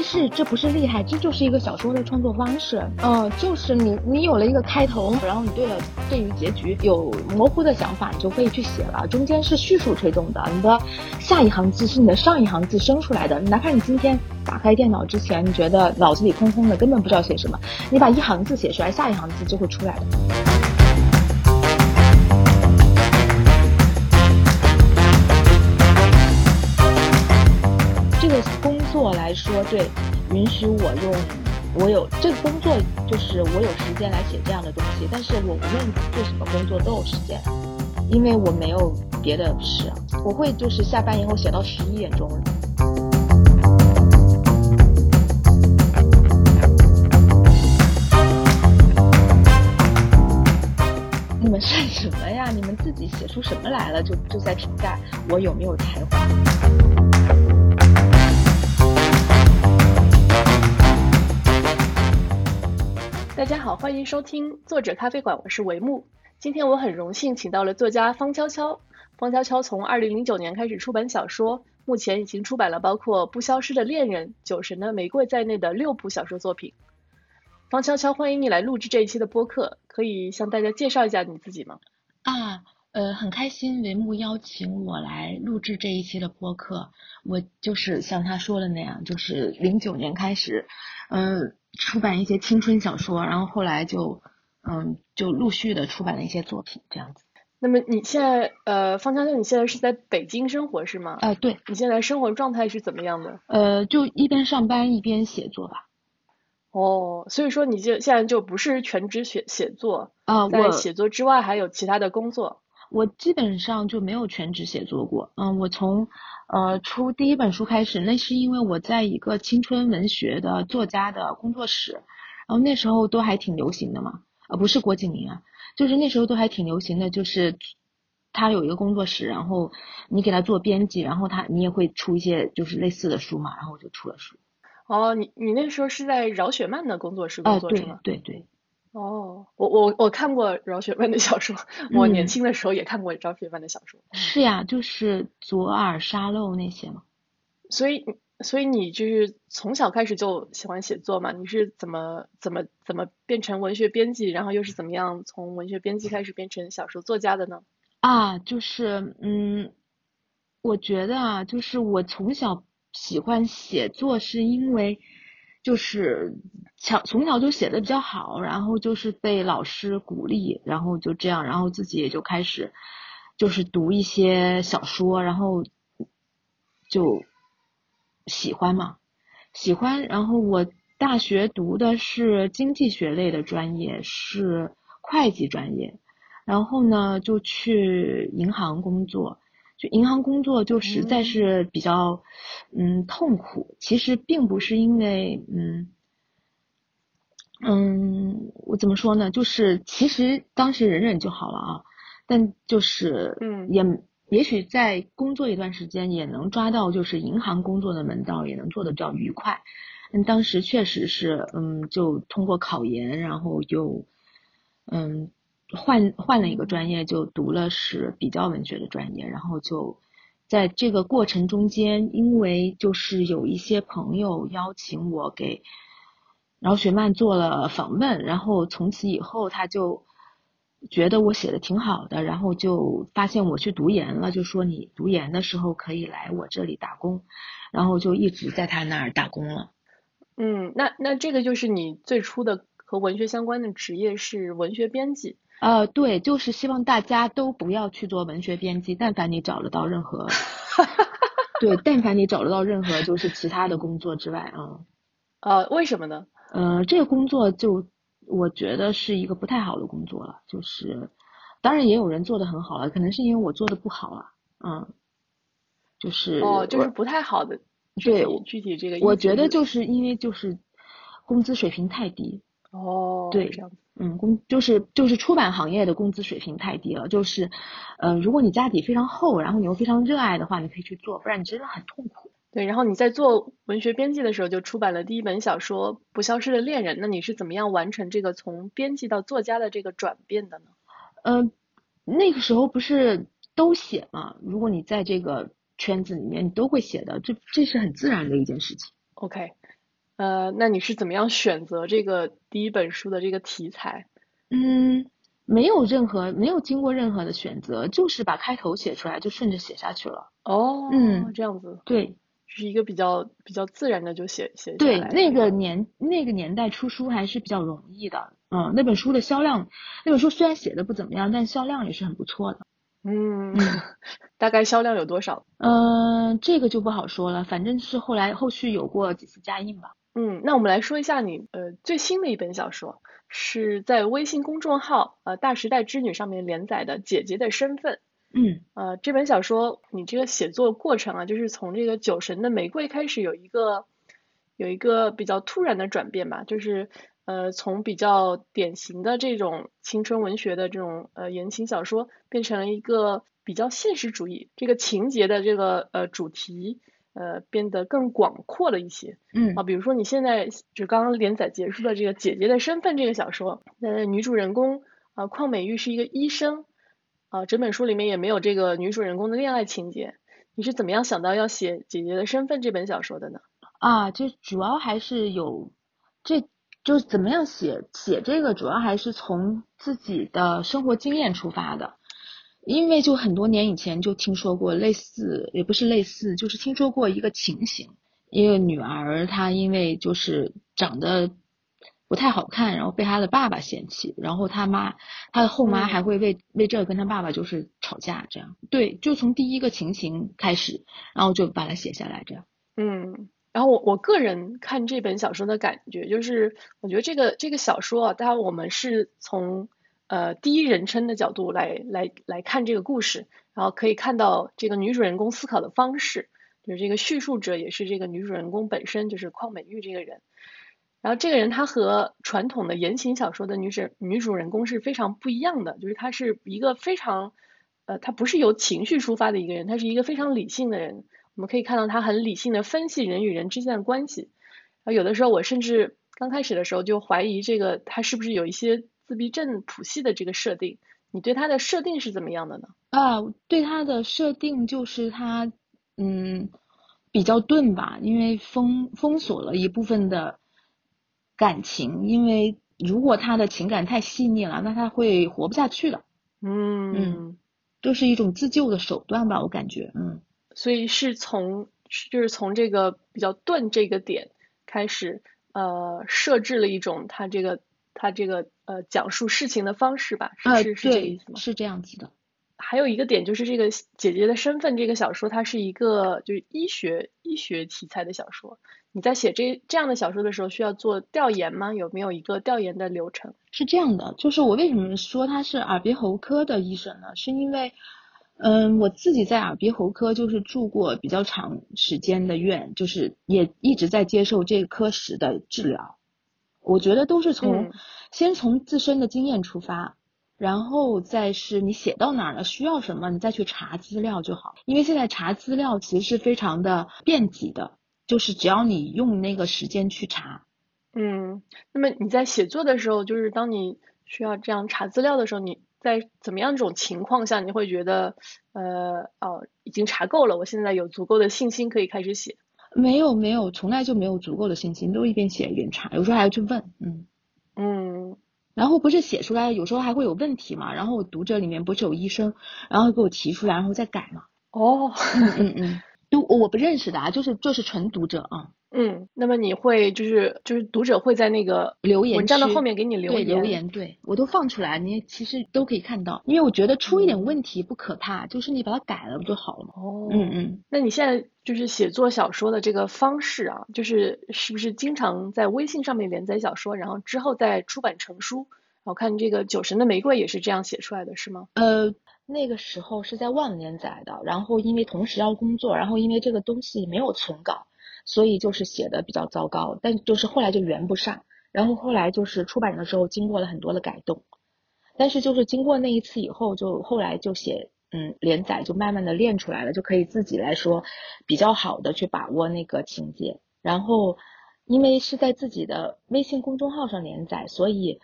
其是这不是厉害，这就是一个小说的创作方式。嗯，就是你你有了一个开头，然后你对了对于结局有模糊的想法，你就可以去写了。中间是叙述推动的，你的下一行字是你的上一行字生出来的。哪怕你今天打开电脑之前，你觉得脑子里空空的，根本不知道写什么，你把一行字写出来，下一行字就会出来的。对我来说，对，允许我用，我有这个工作，就是我有时间来写这样的东西。但是我无论做什么工作都有时间，因为我没有别的事，我会就是下班以后写到十一点钟。你们算什么呀？你们自己写出什么来了，就就在评价我有没有才华。大家好，欢迎收听作者咖啡馆，我是维木。今天我很荣幸请到了作家方悄悄。方悄悄从二零零九年开始出版小说，目前已经出版了包括《不消失的恋人》《酒神的玫瑰》在内的六部小说作品。方悄悄，欢迎你来录制这一期的播客，可以向大家介绍一下你自己吗？啊，呃，很开心维木邀请我来录制这一期的播客。我就是像他说的那样，就是零九年开始，嗯。出版一些青春小说，然后后来就，嗯，就陆续的出版了一些作品，这样子。那么你现在，呃，方强强，你现在是在北京生活是吗？啊，对。你现在生活状态是怎么样的？呃，就一边上班一边写作吧。哦，所以说你就现在就不是全职写写作啊？在写作之外还有其他的工作？我基本上就没有全职写作过。嗯，我从。呃，出第一本书开始，那是因为我在一个青春文学的作家的工作室，然后那时候都还挺流行的嘛，呃，不是郭敬明啊，就是那时候都还挺流行的，就是他有一个工作室，然后你给他做编辑，然后他你也会出一些就是类似的书嘛，然后我就出了书。哦，你你那时候是在饶雪漫的工作室工作是吗？对对。哦，我我我看过饶雪漫的小说，我年轻的时候也看过饶雪漫的小说。是呀，就是左耳沙漏那些嘛。所以，所以你就是从小开始就喜欢写作嘛？你是怎么怎么怎么变成文学编辑，然后又是怎么样从文学编辑开始变成小说作家的呢？啊，就是嗯，我觉得啊，就是我从小喜欢写作，是因为。就是小从小就写的比较好，然后就是被老师鼓励，然后就这样，然后自己也就开始就是读一些小说，然后就喜欢嘛，喜欢。然后我大学读的是经济学类的专业，是会计专业，然后呢就去银行工作。就银行工作就实在是比较，嗯，痛苦。其实并不是因为，嗯，嗯，我怎么说呢？就是其实当时忍忍就好了啊。但就是，嗯，也也许在工作一段时间也能抓到就是银行工作的门道，也能做的比较愉快。嗯，当时确实是，嗯，就通过考研，然后又，嗯。换换了一个专业，就读了是比较文学的专业，然后就在这个过程中间，因为就是有一些朋友邀请我给饶雪漫做了访问，然后从此以后他就觉得我写的挺好的，然后就发现我去读研了，就说你读研的时候可以来我这里打工，然后就一直在他那儿打工了。嗯，那那这个就是你最初的和文学相关的职业是文学编辑。呃，对，就是希望大家都不要去做文学编辑，但凡你找得到任何，对，但凡你找得到任何就是其他的工作之外啊，呃，为什么呢？呃，这个工作就我觉得是一个不太好的工作了，就是当然也有人做的很好了，可能是因为我做的不好啊，嗯，就是哦，就是不太好的，对，具体这个，我觉得就是因为就是工资水平太低。哦，对，这样嗯，工就是就是出版行业的工资水平太低了，就是，呃，如果你家底非常厚，然后你又非常热爱的话，你可以去做，不然你真的很痛苦。对，然后你在做文学编辑的时候就出版了第一本小说《不消失的恋人》，那你是怎么样完成这个从编辑到作家的这个转变的呢？呃，那个时候不是都写嘛，如果你在这个圈子里面，你都会写的，这这是很自然的一件事情。OK。呃，那你是怎么样选择这个第一本书的这个题材？嗯，没有任何没有经过任何的选择，就是把开头写出来，就顺着写下去了。哦，嗯这样子对是一个比较比较自然的就写写下对，来那个年那个年代出书还是比较容易的。嗯，那本书的销量，那本书虽然写的不怎么样，但销量也是很不错的。嗯，大概销量有多少？嗯、这个就不好说了，反正是后来后续有过几次加印吧。嗯，那我们来说一下你呃最新的一本小说，是在微信公众号呃大时代之女上面连载的《姐姐的身份》。嗯呃，这本小说你这个写作过程啊，就是从这个酒神的玫瑰开始有一个有一个比较突然的转变吧，就是呃从比较典型的这种青春文学的这种呃言情小说，变成了一个比较现实主义，这个情节的这个呃主题呃变得更广阔了一些。嗯啊，比如说你现在就刚刚连载结束的这个《姐姐的身份》这个小说，呃，女主人公啊、邝美玉是一个医生，啊、整本书里面也没有这个女主人公的恋爱情节。你是怎么样想到要写《姐姐的身份》这本小说的呢？啊，这主要还是有，这就是怎么样写写这个，主要还是从自己的生活经验出发的。因为就很多年以前就听说过类似，也不是类似，就是听说过一个情形，一个女儿她因为就是长得不太好看，然后被她的爸爸嫌弃，然后她妈她的后妈嗯还会为为这个跟她爸爸就是吵架，这样对，就从第一个情形开始，然后就把它写下来，这样。嗯，然后我我个人看这本小说的感觉就是，我觉得这个这个小说啊，当然我们是从呃第一人称的角度来来来看这个故事，然后可以看到这个女主人公思考的方式，就是这个叙述者也是这个女主人公本身，就是邝美玉这个人。然后这个人她和传统的言情小说的女主女主人公是非常不一样的，就是她是一个非常，呃，她不是由情绪出发的一个人，她是一个非常理性的人。我们可以看到她很理性的分析人与人之间的关系。然后有的时候我甚至刚开始的时候就怀疑这个她是不是有一些自闭症谱系的这个设定。你对它的设定是怎么样的呢？啊，对它的设定就是它，嗯，比较钝吧，因为封封锁了一部分的感情，因为如果他的情感太细腻了，那他会活不下去的，嗯就是一种自救的手段吧，我感觉，嗯，所以是从是就是从这个比较钝这个点开始，呃，设置了一种他这个他这个呃讲述事情的方式吧，是呃，是是这个意思，吗？是这样子的，还有一个点就是这个姐姐的身份，这个小说它是一个就是医学医学题材的小说。你在写这这样的小说的时候，需要做调研吗？有没有一个调研的流程？是这样的，就是我为什么说他是耳鼻喉科的医生呢？是因为，嗯，我自己在耳鼻喉科就是住过比较长时间的院，就是也一直在接受这个科室的治疗。我觉得都是从、嗯先从自身的经验出发，然后再是你写到哪儿了，需要什么，你再去查资料就好。因为现在查资料其实是非常的便捷的，就是只要你用那个时间去查，嗯，那么你在写作的时候，就是当你需要这样查资料的时候，你在怎么样这种情况下，你会觉得呃哦已经查够了，我现在有足够的信心可以开始写？没有没有，从来就没有足够的信心，都一边写一边查，有时候还要去问，嗯。嗯然后不是写出来，有时候还会有问题嘛。然后我读者里面不是有医生，然后给我提出来，然后再改嘛。哦嗯嗯嗯，都我不认识的啊，就是就是纯读者啊，嗯，那么你会就是就是读者会在那个留言文章的后面给你留对言留言，对我都放出来，你其实都可以看到。因为我觉得出一点问题不可怕，就是你把它改了不就好了吗。哦，嗯嗯，那你现在就是写作小说的这个方式啊，就是是不是经常在微信上面连载小说，然后之后再出版成书？我看这个《酒神的玫瑰》也是这样写出来的，是吗？呃，那个时候是在万连载的，然后因为同时要工作，然后因为这个东西没有存稿，所以就是写的比较糟糕，但就是后来就圆不上，然后后来就是出版的时候经过了很多的改动，但是就是经过那一次以后，就后来就写嗯连载就慢慢的练出来了，就可以自己来说比较好的去把握那个情节，然后因为是在自己的微信公众号上连载，所以。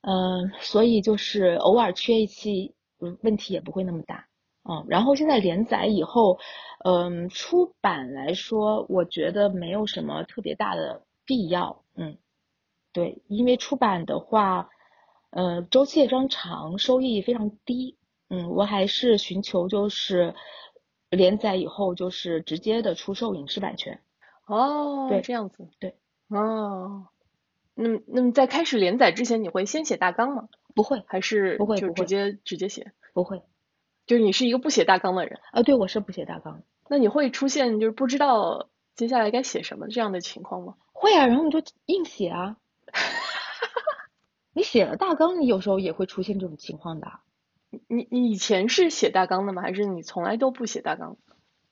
嗯，所以就是偶尔缺一期，问题也不会那么大。嗯，然后现在连载以后，嗯，出版来说，我觉得没有什么特别大的必要。嗯，对，因为出版的话，呃，周期也非常长，收益非常低。嗯，我还是寻求就是连载以后就是直接的出售影视版权。哦，对这样子。对。哦，那么那么在开始连载之前，你会先写大纲吗？不会，还是不会不会就直接直接写？不会。就是你是一个不写大纲的人。啊，对，我是不写大纲。那你会出现就是不知道接下来该写什么这样的情况吗？会啊，然后你就硬写啊。你写了大纲，你有时候也会出现这种情况的。你你以前是写大纲的吗？还是你从来都不写大纲？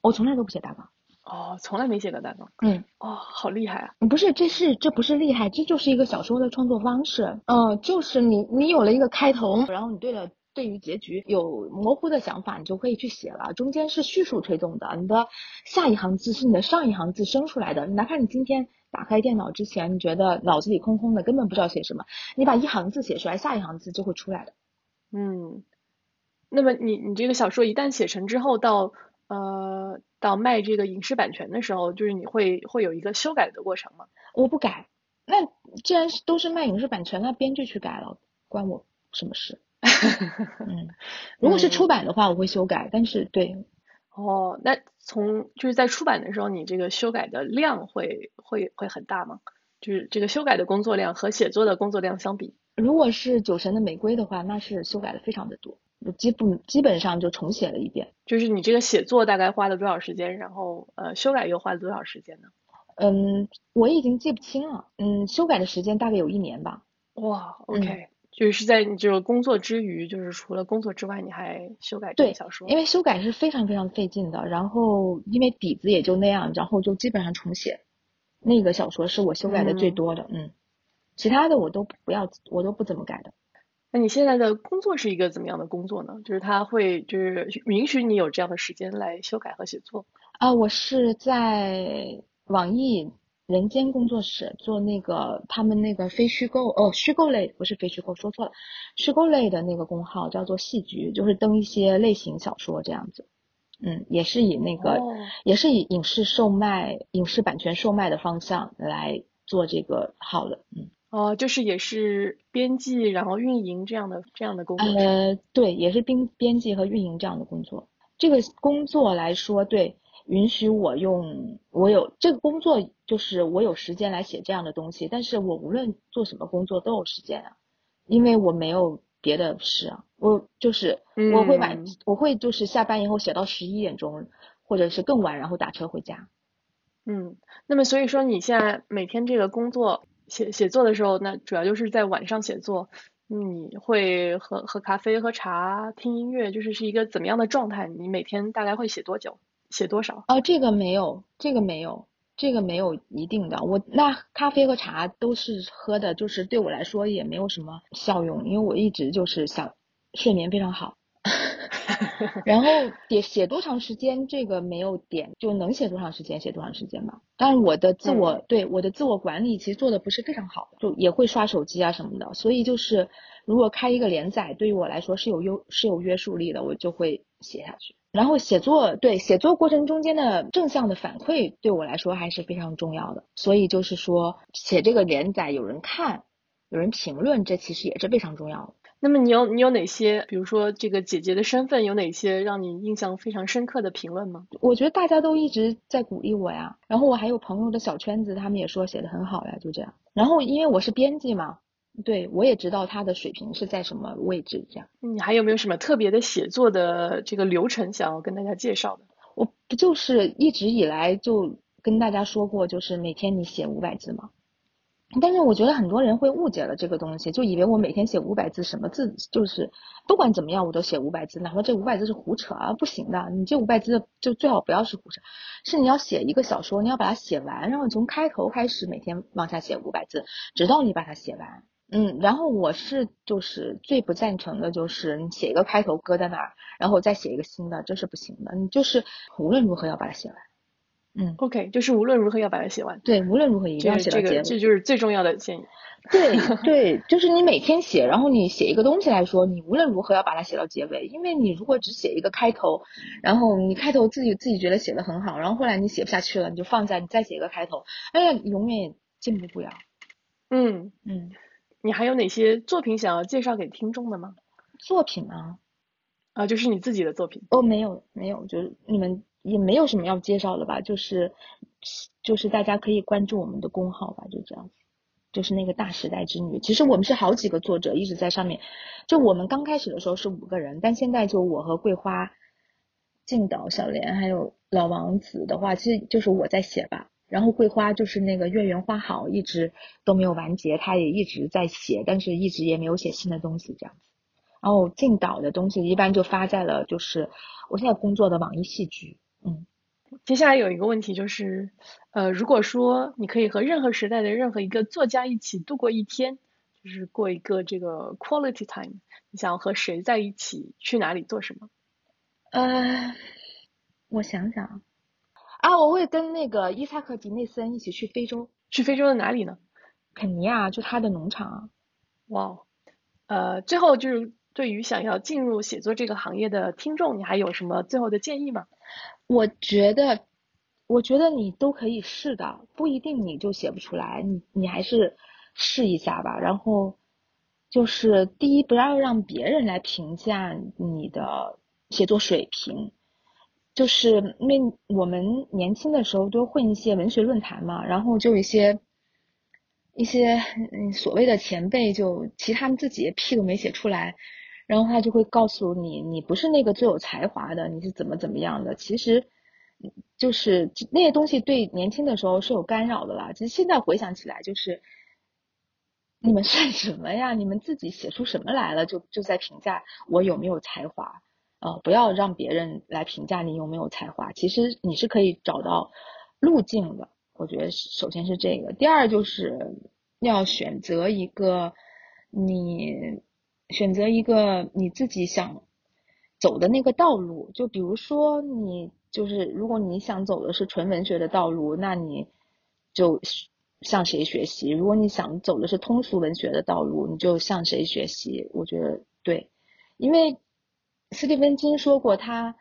我从来都不写大纲。哦，从来没写过大纲。嗯。哦，好厉害啊！不是，这是这不是厉害，这就是一个小说的创作方式。嗯，就是你你有了一个开头，然后你对了对于结局有模糊的想法，你就可以去写了。中间是叙述推动的，你的下一行字是你的上一行字生出来的。哪怕你今天打开电脑之前，你觉得脑子里空空的，根本不知道写什么，你把一行字写出来，下一行字就会出来的。嗯。那么你你这个小说一旦写成之后，到呃到卖这个影视版权的时候，就是你会会有一个修改的过程吗？我不改。那既然是都是卖影视版权，那编剧去改了，关我什么事？嗯，如果是出版的话，我会修改，但是对。哦，那从就是在出版的时候，你这个修改的量会会会很大吗？就是这个修改的工作量和写作的工作量相比？如果是酒神的玫瑰的话，那是修改的非常的多。基本基本上就重写了一遍。就是你这个写作大概花了多少时间？然后呃，修改又花了多少时间呢？嗯，我已经记不清了。嗯，修改的时间大概有一年吧。哇，OK，就是在你这个工作之余，就是除了工作之外，你还修改这个小说？因为修改是非常非常费劲的。然后因为底子也就那样，然后就基本上重写。那个小说是我修改的最多的。嗯，其他的我都不要，我都不怎么改的。那你现在的工作是一个怎么样的工作呢？就是他会就是允许你有这样的时间来修改和写作啊？我是在网易人间工作室做那个他们那个非虚构哦，虚构类不是非虚构，说错了，虚构类的那个工号叫做戏剧，就是登一些类型小说这样子。嗯，也是以那个也是以影视售卖、影视版权售卖的方向来做这个号的。嗯。哦，就是也是编辑，然后运营这样的这样的工作。呃，对，也是编编辑和运营这样的工作。这个工作来说，对，允许我用我有这个工作，就是我有时间来写这样的东西。但是我无论做什么工作都有时间啊，因为我没有别的事啊。我就是我会晚，我会就是下班以后写到十一点钟，或者是更晚，然后打车回家。嗯，那么所以说你现在每天这个工作。写写作的时候，那主要就是在晚上写作。你会喝喝咖啡、喝茶、听音乐，就是是一个怎么样的状态？你每天大概会写多久？写多少？哦，这个没有，这个没有，这个没有一定的。我那咖啡和茶都是喝的，就是对我来说也没有什么效用，因为我一直就是想睡眠非常好。然后写写多长时间，这个没有点，就能写多长时间写多长时间吧。但是我的自我对我的自我管理其实做的不是非常好，就也会刷手机啊什么的。所以就是如果开一个连载，对于我来说是有优是有约束力的，我就会写下去。然后写作对写作过程中间的正向的反馈对我来说还是非常重要的。所以就是说写这个连载有人看，有人评论，这其实也是非常重要的。那么你有你有哪些，比如说这个姐姐的身份有哪些让你印象非常深刻的评论吗？我觉得大家都一直在鼓励我呀，然后我还有朋友的小圈子，他们也说写的很好呀，就这样。然后因为我是编辑嘛，对我也知道他的水平是在什么位置，这样。你还有没有什么特别的写作的这个流程想要跟大家介绍的？我不就是一直以来就跟大家说过，就是每天你写五百字吗？但是我觉得很多人会误解了这个东西，就以为我每天写五百字，什么字就是不管怎么样我都写五百字，哪怕这五百字是胡扯啊，不行的。你这五百字就最好不要是胡扯，是你要写一个小说，你要把它写完，然后从开头开始每天往下写五百字，直到你把它写完。嗯，然后我是就是最不赞成的就是你写一个开头搁在那儿，然后再写一个新的，这是不行的。你就是无论如何要把它写完。嗯，OK，就是无论如何要把它写完。对，无论如何一定要写到结尾。这就是最重要的建议。对对，就是你每天写，然后你写一个东西来说，你无论如何要把它写到结尾，因为你如果只写一个开头，然后你开头自己自己觉得写的很好，然后后来你写不下去了，你就放在你再写一个开头，哎呀，永远也进步不了。嗯嗯，你还有哪些作品想要介绍给听众的吗？作品啊，啊，就是你自己的作品。哦，没有没有，就是你们也没有什么要介绍的吧？就是就是大家可以关注我们的公号吧，就这样子。就是那个大时代之女，其实我们是好几个作者一直在上面。就我们刚开始的时候是五个人，但现在就我和桂花、静岛、小莲还有老王子的话，其实就是我在写吧。然后桂花就是那个月圆花好，一直都没有完结，他也一直在写，但是一直也没有写新的东西这样子。然后静岛的东西一般就发在了就是我现在工作的网易戏剧，嗯。接下来有一个问题就是，呃，如果说你可以和任何时代的任何一个作家一起度过一天，就是过一个这个 quality time，你想和谁在一起？去哪里做什么？呃，我想想啊，我会跟那个伊萨克迪内森一起去非洲。去非洲的哪里呢？肯尼亚，就他的农场。哇，呃，最后就是对于想要进入写作这个行业的听众，你还有什么最后的建议吗？我觉得，我觉得你都可以试的，不一定你就写不出来，你你还是试一下吧。然后就是第一，不要让别人来评价你的写作水平，就是因为我们年轻的时候都混一些文学论坛嘛，然后就一些一些嗯所谓的前辈，就其他们自己屁都没写出来。然后他就会告诉你，你不是那个最有才华的，你是怎么怎么样的。其实，就是那些东西对年轻的时候是有干扰的啦。其实现在回想起来，就是你们算什么呀？你们自己写出什么来了？就就在评价我有没有才华呃，不要让别人来评价你有没有才华。其实你是可以找到路径的。我觉得首先是这个，第二就是要选择一个你。选择一个你自己想走的那个道路，就比如说你就是如果你想走的是纯文学的道路，那你就向谁学习？如果你想走的是通俗文学的道路，你就向谁学习？我觉得对，因为斯蒂芬金说过，他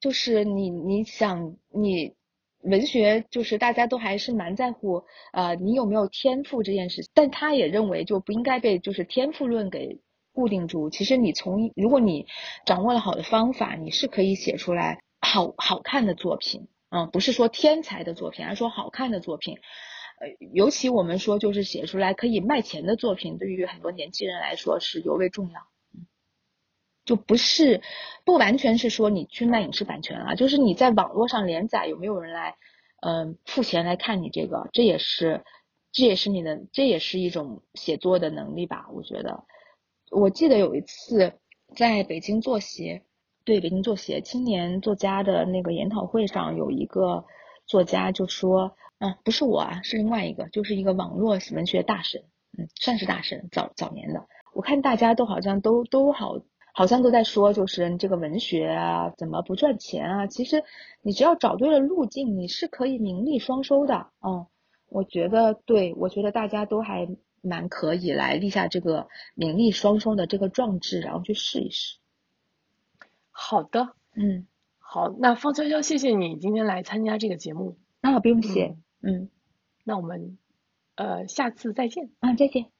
就是你你想你文学就是大家都还是蛮在乎呃你有没有天赋这件事，但他也认为就不应该被就是天赋论给。固定住，其实你从如果你掌握了好的方法，你是可以写出来好好看的作品，嗯，不是说天才的作品，而是说好看的作品。呃，尤其我们说就是写出来可以卖钱的作品，对于很多年轻人来说是尤为重要。就不是不完全是说你去卖影视版权啊，就是你在网络上连载有没有人来，嗯，付钱来看你这个，这也是这也是你的这也是一种写作的能力吧，我觉得。我记得有一次在北京作协，对北京作协青年作家的那个研讨会上，有一个作家就说，嗯，不是我啊，是另外一个，就是一个网络文学大神，嗯，算是大神，早早年的。我看大家都好像都都好，好像都在说，就是这个文学啊，怎么不赚钱啊？其实你只要找对了路径，你是可以名利双收的。嗯，我觉得，对我觉得大家都还。蛮可以来立下这个名利双收的这个壮志，然后去试一试。好的，嗯，好，那方潇潇，谢谢你今天来参加这个节目。啊，不用谢，嗯，那我们呃下次再见。啊，再见。